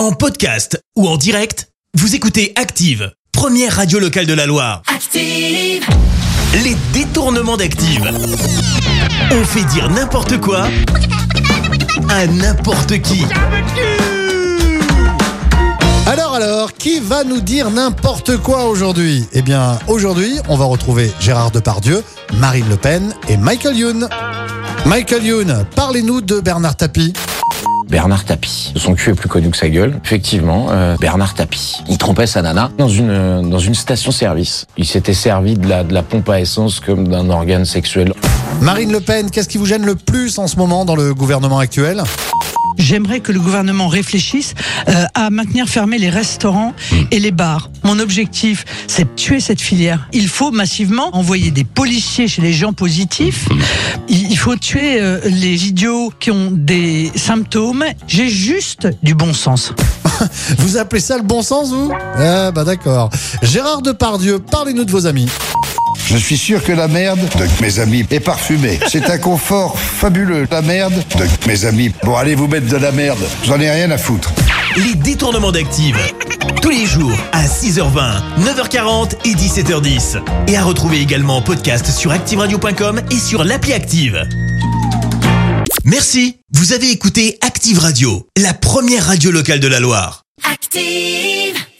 En podcast ou en direct, vous écoutez Active, première radio locale de la Loire. Active. Les détournements d'Active. On fait dire n'importe quoi à n'importe qui. Alors alors, qui va nous dire n'importe quoi aujourd'hui? Eh bien, aujourd'hui, on va retrouver Gérard Depardieu, Marine Le Pen et Michael Youn. Michael Youn, parlez-nous de Bernard Tapie. Bernard Tapie. Son cul est plus connu que sa gueule. Effectivement, euh, Bernard Tapie. Il trompait sa nana dans une euh, dans une station-service. Il s'était servi de la de la pompe à essence comme d'un organe sexuel. Marine Le Pen, qu'est-ce qui vous gêne le plus en ce moment dans le gouvernement actuel? J'aimerais que le gouvernement réfléchisse euh, à maintenir fermés les restaurants et les bars. Mon objectif, c'est de tuer cette filière. Il faut massivement envoyer des policiers chez les gens positifs. Il il faut tuer euh, les idiots qui ont des symptômes. J'ai juste du bon sens. Vous appelez ça le bon sens, vous? Ah bah d'accord. Gérard Depardieu, parlez-nous de vos amis. Je suis sûr que la merde de mes amis est parfumée. C'est un confort fabuleux. La merde de mes amis. Bon, allez vous mettre de la merde. J'en ai rien à foutre. Les détournements d'Active. Tous les jours à 6h20, 9h40 et 17h10. Et à retrouver également en podcast sur ActiveRadio.com et sur l'appli Active. Merci. Vous avez écouté Active Radio, la première radio locale de la Loire. Active.